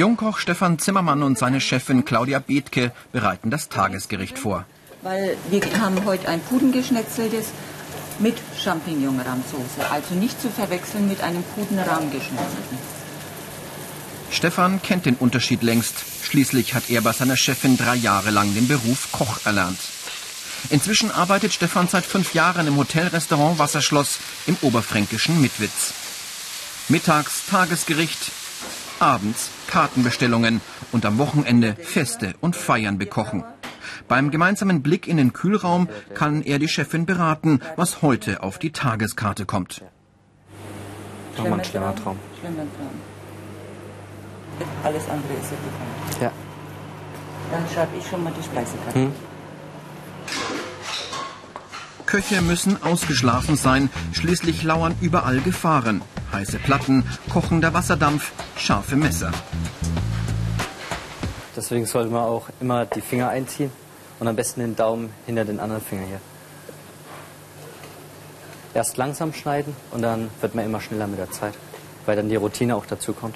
Jungkoch Stefan Zimmermann und seine Chefin Claudia Bethke bereiten das Tagesgericht vor. Weil wir haben heute ein Pudengeschnetzeltes mit Champignonrahmsoße, also nicht zu verwechseln mit einem Pudenrahmgeschnetzelten. Stefan kennt den Unterschied längst. Schließlich hat er bei seiner Chefin drei Jahre lang den Beruf Koch erlernt. Inzwischen arbeitet Stefan seit fünf Jahren im Hotelrestaurant Wasserschloss im oberfränkischen Mitwitz. Mittags Tagesgericht, abends Kartenbestellungen und am Wochenende Feste und Feiern bekochen. Beim gemeinsamen Blick in den Kühlraum kann er die Chefin beraten, was heute auf die Tageskarte kommt. Nochmal ein schlimmer Traum. Schlimmer Traum. Alles andere ist ja bekannt. Ja. Dann schreibe ich schon mal die Speisekarte. Hm. Köche müssen ausgeschlafen sein, schließlich lauern überall Gefahren. Heiße Platten, kochender Wasserdampf, scharfe Messer. Deswegen sollte man auch immer die Finger einziehen und am besten den Daumen hinter den anderen Finger hier. Erst langsam schneiden und dann wird man immer schneller mit der Zeit, weil dann die Routine auch dazu kommt.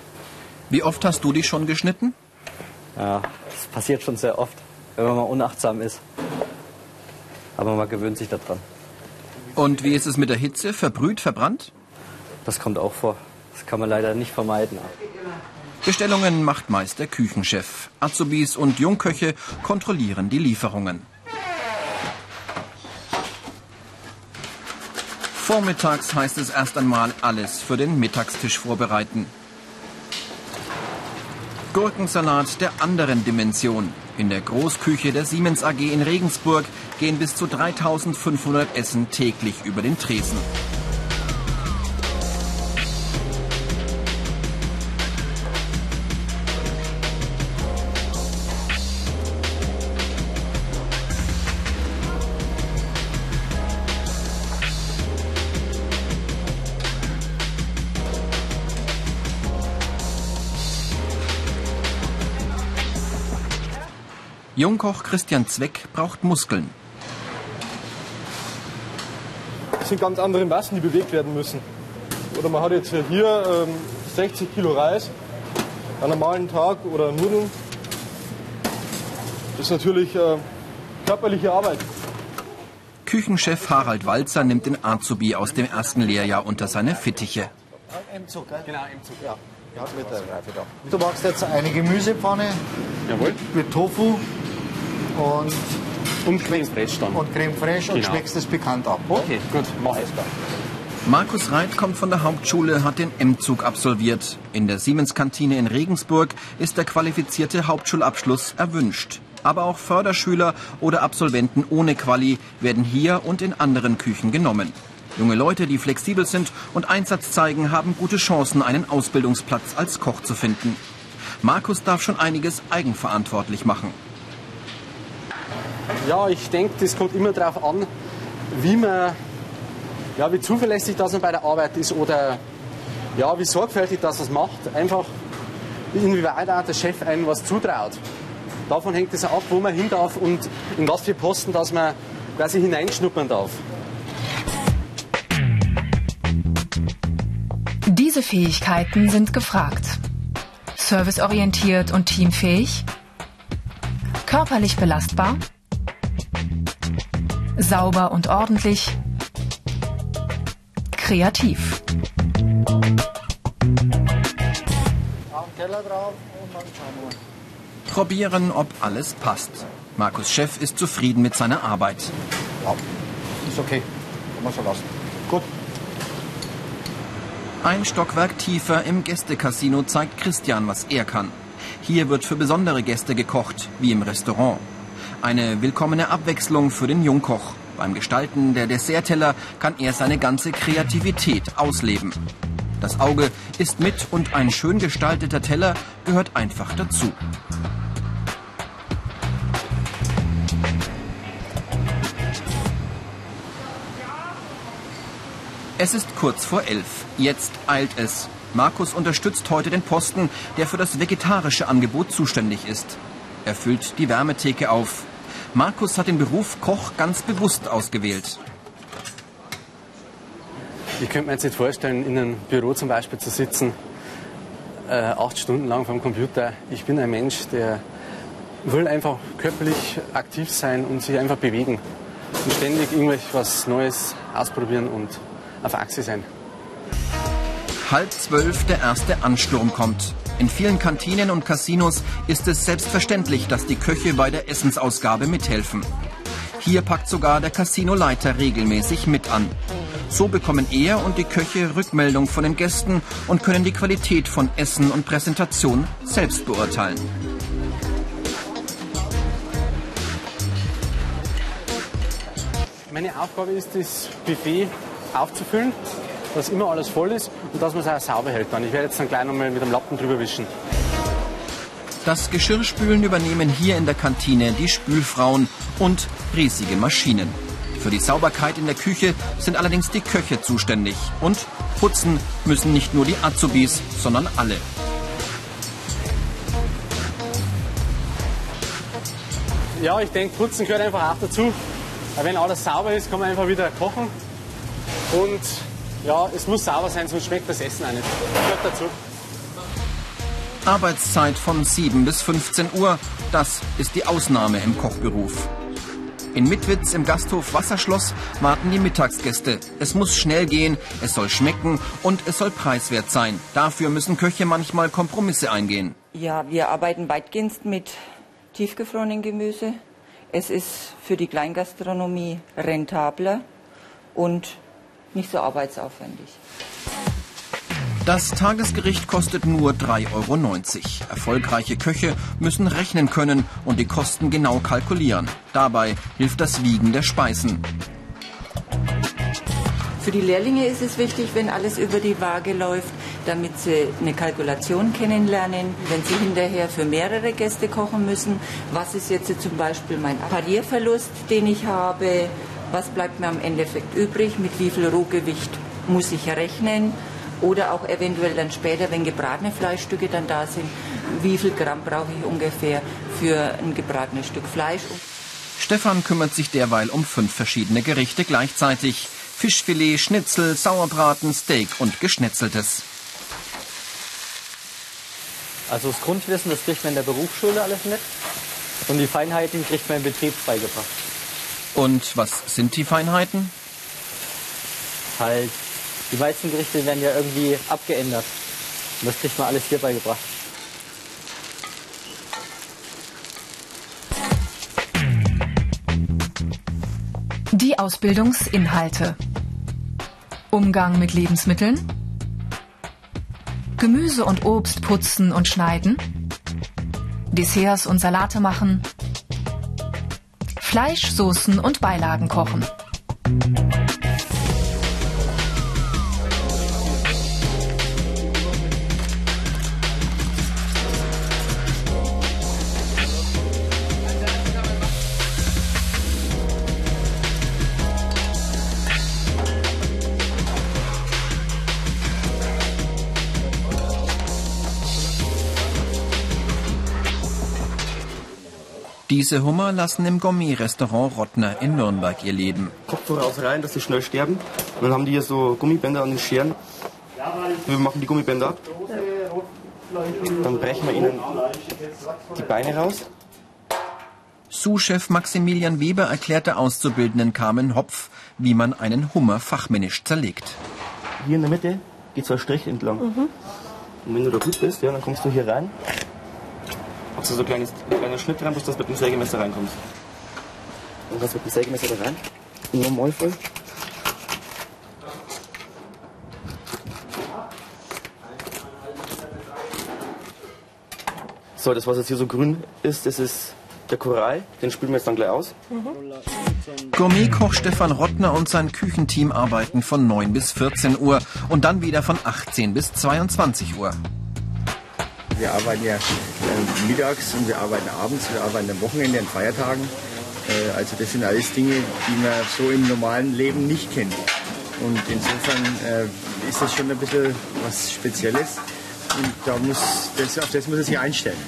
Wie oft hast du dich schon geschnitten? Ja, das passiert schon sehr oft, wenn man mal unachtsam ist. Aber man gewöhnt sich daran. Und wie ist es mit der Hitze? Verbrüht, verbrannt? Das kommt auch vor. Das kann man leider nicht vermeiden. Bestellungen macht meist der Küchenchef. Azubis und Jungköche kontrollieren die Lieferungen. Vormittags heißt es erst einmal alles für den Mittagstisch vorbereiten. Gurkensalat der anderen Dimension. In der Großküche der Siemens AG in Regensburg gehen bis zu 3500 Essen täglich über den Tresen. Jungkoch Christian Zweck braucht Muskeln. Das sind ganz andere Massen, die bewegt werden müssen. Oder man hat jetzt hier ähm, 60 Kilo Reis an einem normalen Tag oder Nudeln. Das ist natürlich äh, körperliche Arbeit. Küchenchef Harald Walzer nimmt den Azubi aus dem ersten Lehrjahr unter seine Fittiche. Im Zug, genau, im Zug, ja. Du machst jetzt eine Gemüsepfanne Jawohl. mit Tofu und, und Creme Fraiche dann. Und Creme Fraiche genau. und schmeckst es bekannt ab. Okay, gut, mach es Markus Reit kommt von der Hauptschule, hat den M-Zug absolviert. In der Siemens-Kantine in Regensburg ist der qualifizierte Hauptschulabschluss erwünscht. Aber auch Förderschüler oder Absolventen ohne Quali werden hier und in anderen Küchen genommen. Junge Leute, die flexibel sind und Einsatz zeigen, haben gute Chancen, einen Ausbildungsplatz als Koch zu finden. Markus darf schon einiges eigenverantwortlich machen. Ja, ich denke, das kommt immer darauf an, wie man, ja, wie zuverlässig das man bei der Arbeit ist oder ja, wie sorgfältig das was macht. Einfach, inwieweit auch der Chef einem was zutraut. Davon hängt es ab, wo man hin darf und in was für Posten, dass man quasi hineinschnuppern darf. Diese Fähigkeiten sind gefragt. Serviceorientiert und teamfähig, körperlich belastbar, sauber und ordentlich, kreativ. Probieren, ob alles passt. Markus Chef ist zufrieden mit seiner Arbeit. Ja, ist okay. Kann man so lassen. Gut. Ein Stockwerk tiefer im Gästecasino zeigt Christian, was er kann. Hier wird für besondere Gäste gekocht, wie im Restaurant. Eine willkommene Abwechslung für den Jungkoch. Beim Gestalten der Dessertteller kann er seine ganze Kreativität ausleben. Das Auge ist mit und ein schön gestalteter Teller gehört einfach dazu. Es ist kurz vor elf. Jetzt eilt es. Markus unterstützt heute den Posten, der für das vegetarische Angebot zuständig ist. Er füllt die Wärmetheke auf. Markus hat den Beruf Koch ganz bewusst ausgewählt. Ich könnte mir jetzt nicht vorstellen, in einem Büro zum Beispiel zu sitzen, äh, acht Stunden lang vom Computer. Ich bin ein Mensch, der will einfach körperlich aktiv sein und sich einfach bewegen. Und ständig irgendwas Neues ausprobieren und auf Achse sein. Halb zwölf der erste Ansturm kommt. In vielen Kantinen und Casinos ist es selbstverständlich, dass die Köche bei der Essensausgabe mithelfen. Hier packt sogar der Casinoleiter regelmäßig mit an. So bekommen er und die Köche Rückmeldung von den Gästen und können die Qualität von Essen und Präsentation selbst beurteilen. Meine Aufgabe ist, das Buffet aufzufüllen, dass immer alles voll ist und dass man es auch sauber hält. Dann. Ich werde jetzt dann gleich nochmal mit dem Lappen drüber wischen. Das Geschirrspülen übernehmen hier in der Kantine die Spülfrauen und riesige Maschinen. Für die Sauberkeit in der Küche sind allerdings die Köche zuständig. Und putzen müssen nicht nur die Azubis, sondern alle. Ja, ich denke, putzen gehört einfach auch dazu. Wenn alles sauber ist, kann man einfach wieder kochen. Und ja, es muss sauber sein, sonst schmeckt das Essen auch nicht. Gehört dazu. Arbeitszeit von 7 bis 15 Uhr, das ist die Ausnahme im Kochberuf. In Mitwitz im Gasthof Wasserschloss warten die Mittagsgäste. Es muss schnell gehen, es soll schmecken und es soll preiswert sein. Dafür müssen Köche manchmal Kompromisse eingehen. Ja, wir arbeiten weitgehend mit tiefgefrorenen Gemüse. Es ist für die Kleingastronomie rentabler und nicht so arbeitsaufwendig. Das Tagesgericht kostet nur 3,90 Euro. Erfolgreiche Köche müssen rechnen können und die Kosten genau kalkulieren. Dabei hilft das Wiegen der Speisen. Für die Lehrlinge ist es wichtig, wenn alles über die Waage läuft, damit sie eine Kalkulation kennenlernen. Wenn sie hinterher für mehrere Gäste kochen müssen, was ist jetzt zum Beispiel mein Parierverlust, den ich habe, was bleibt mir am Endeffekt übrig, mit wie viel Rohgewicht muss ich rechnen oder auch eventuell dann später, wenn gebratene Fleischstücke dann da sind, wie viel Gramm brauche ich ungefähr für ein gebratenes Stück Fleisch. Stefan kümmert sich derweil um fünf verschiedene Gerichte gleichzeitig. Fischfilet, Schnitzel, Sauerbraten, Steak und Geschnetzeltes. Also das Grundwissen, das kriegt man in der Berufsschule alles mit. Und die Feinheiten kriegt man im Betrieb beigebracht. Und was sind die Feinheiten? Halt, die meisten Gerichte werden ja irgendwie abgeändert. Und das kriegt man alles hier beigebracht. Die Ausbildungsinhalte. Umgang mit Lebensmitteln. Gemüse und Obst putzen und schneiden. Desserts und Salate machen. Fleisch, Soßen und Beilagen kochen. Diese Hummer lassen im Gourmet-Restaurant Rottner in Nürnberg ihr Leben. Kopf voraus rein, dass sie schnell sterben. Und dann haben die hier so Gummibänder an den Scheren. Wir machen die Gummibänder ab. Dann brechen wir ihnen die Beine raus. Sous-Chef Maximilian Weber erklärte Auszubildenden Carmen Hopf, wie man einen Hummer fachmännisch zerlegt. Hier in der Mitte geht so ein Strich entlang. Und wenn du da gut bist, ja, dann kommst du hier rein. Machst du so ein kleines, kleiner Schnitt rein, bis das mit dem Sägemesser reinkommt. Kannst du mit dem Sägemesser da rein. Normal voll. So, das was jetzt hier so grün ist, das ist der Korall. Den spülen wir jetzt dann gleich aus. Gourmetkoch Stefan Rottner und sein Küchenteam arbeiten von 9 bis 14 Uhr und dann wieder von 18 bis 22 Uhr. Wir arbeiten ja äh, mittags und wir arbeiten abends, wir arbeiten am Wochenende, an Feiertagen. Äh, also das sind alles Dinge, die man so im normalen Leben nicht kennt. Und insofern äh, ist das schon ein bisschen was Spezielles. Und da muss, das, auf das muss er sich einstellen.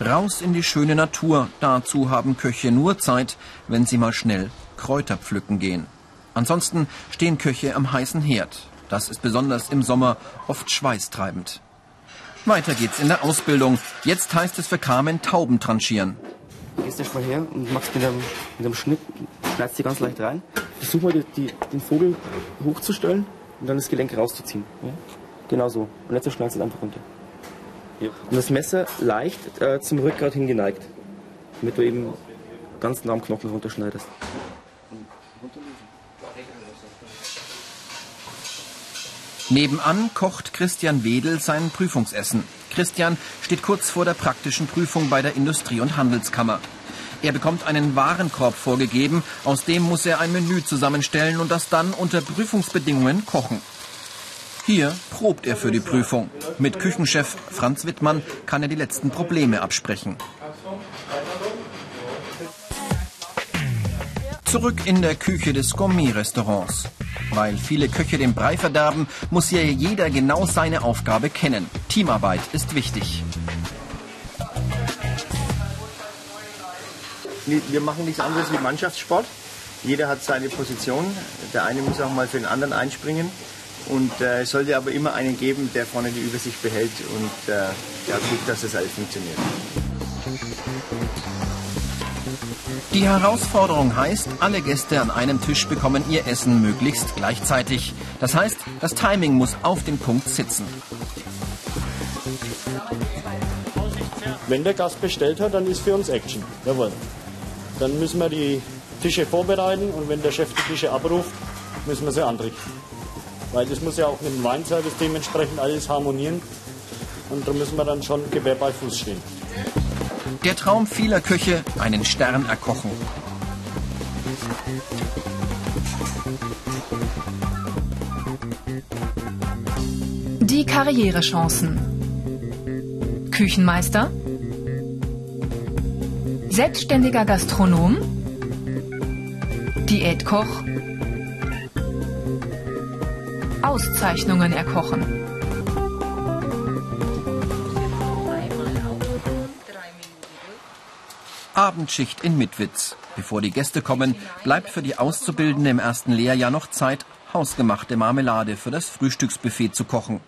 Raus in die schöne Natur. Dazu haben Köche nur Zeit, wenn sie mal schnell Kräuter pflücken gehen. Ansonsten stehen Köche am heißen Herd. Das ist besonders im Sommer oft schweißtreibend. Weiter geht's in der Ausbildung. Jetzt heißt es für Carmen Tauben tranchieren. Gehst erst mal her und machst mit einem, mit einem Schnitt, schneidest die ganz leicht rein. Versuch mal die, die, den Vogel hochzustellen und dann das Gelenk rauszuziehen. Ja? Genau so. Und jetzt schneidest du es einfach runter. Ja. Und das Messer leicht äh, zum Rückgrat hingeneigt, damit du eben ganz nah am Knochen runterschneidest. Nebenan kocht Christian Wedel sein Prüfungsessen. Christian steht kurz vor der praktischen Prüfung bei der Industrie- und Handelskammer. Er bekommt einen Warenkorb vorgegeben, aus dem muss er ein Menü zusammenstellen und das dann unter Prüfungsbedingungen kochen. Hier probt er für die Prüfung. Mit Küchenchef Franz Wittmann kann er die letzten Probleme absprechen. Zurück in der Küche des Gourmet-Restaurants. Weil viele Köche den Brei verderben, muss hier jeder genau seine Aufgabe kennen. Teamarbeit ist wichtig. Wir machen nichts anderes wie Mannschaftssport. Jeder hat seine Position. Der eine muss auch mal für den anderen einspringen. Und äh, es sollte aber immer einen geben, der vorne die Übersicht behält und äh, ja, guckt, dass das alles funktioniert. Die Herausforderung heißt, alle Gäste an einem Tisch bekommen ihr Essen möglichst gleichzeitig. Das heißt, das Timing muss auf den Punkt sitzen. Wenn der Gast bestellt hat, dann ist für uns Action. Jawohl. Dann müssen wir die Tische vorbereiten und wenn der Chef die Tische abruft, müssen wir sie anrichten. Weil das muss ja auch mit dem Weinservice dementsprechend alles harmonieren. Und da müssen wir dann schon Gewehr bei Fuß stehen. Der Traum vieler Köche, einen Stern erkochen. Die Karrierechancen. Küchenmeister. Selbstständiger Gastronom. Diätkoch. Auszeichnungen erkochen. Abendschicht in Mitwitz. Bevor die Gäste kommen, bleibt für die Auszubildende im ersten Lehrjahr noch Zeit, hausgemachte Marmelade für das Frühstücksbuffet zu kochen.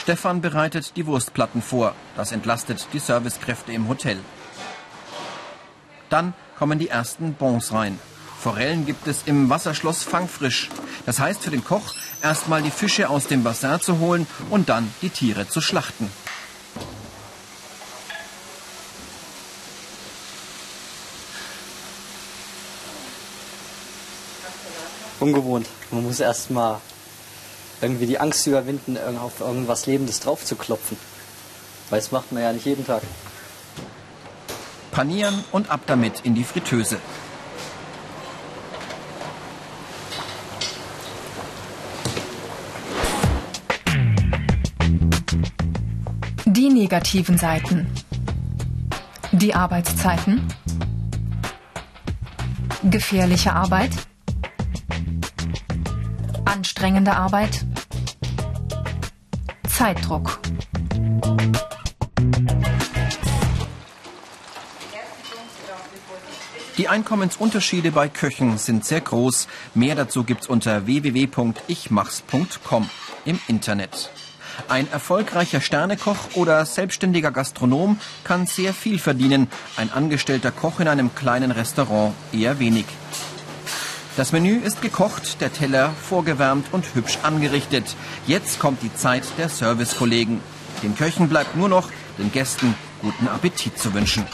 Stefan bereitet die Wurstplatten vor. Das entlastet die Servicekräfte im Hotel. Dann kommen die ersten Bons rein. Forellen gibt es im Wasserschloss fangfrisch. Das heißt für den Koch, erstmal die Fische aus dem Bassin zu holen und dann die Tiere zu schlachten. Ungewohnt. Man muss erstmal irgendwie die Angst überwinden, auf irgendwas Lebendes drauf zu klopfen. Weil das macht man ja nicht jeden Tag. Panieren und ab damit in die Fritteuse. Die negativen Seiten. Die Arbeitszeiten. Gefährliche Arbeit. Anstrengende Arbeit. Zeitdruck. Die Einkommensunterschiede bei Köchen sind sehr groß. Mehr dazu gibt's unter www.ichmachs.com im Internet. Ein erfolgreicher Sternekoch oder selbstständiger Gastronom kann sehr viel verdienen, ein angestellter Koch in einem kleinen Restaurant eher wenig. Das Menü ist gekocht, der Teller vorgewärmt und hübsch angerichtet. Jetzt kommt die Zeit der Servicekollegen. Den Köchen bleibt nur noch, den Gästen guten Appetit zu wünschen.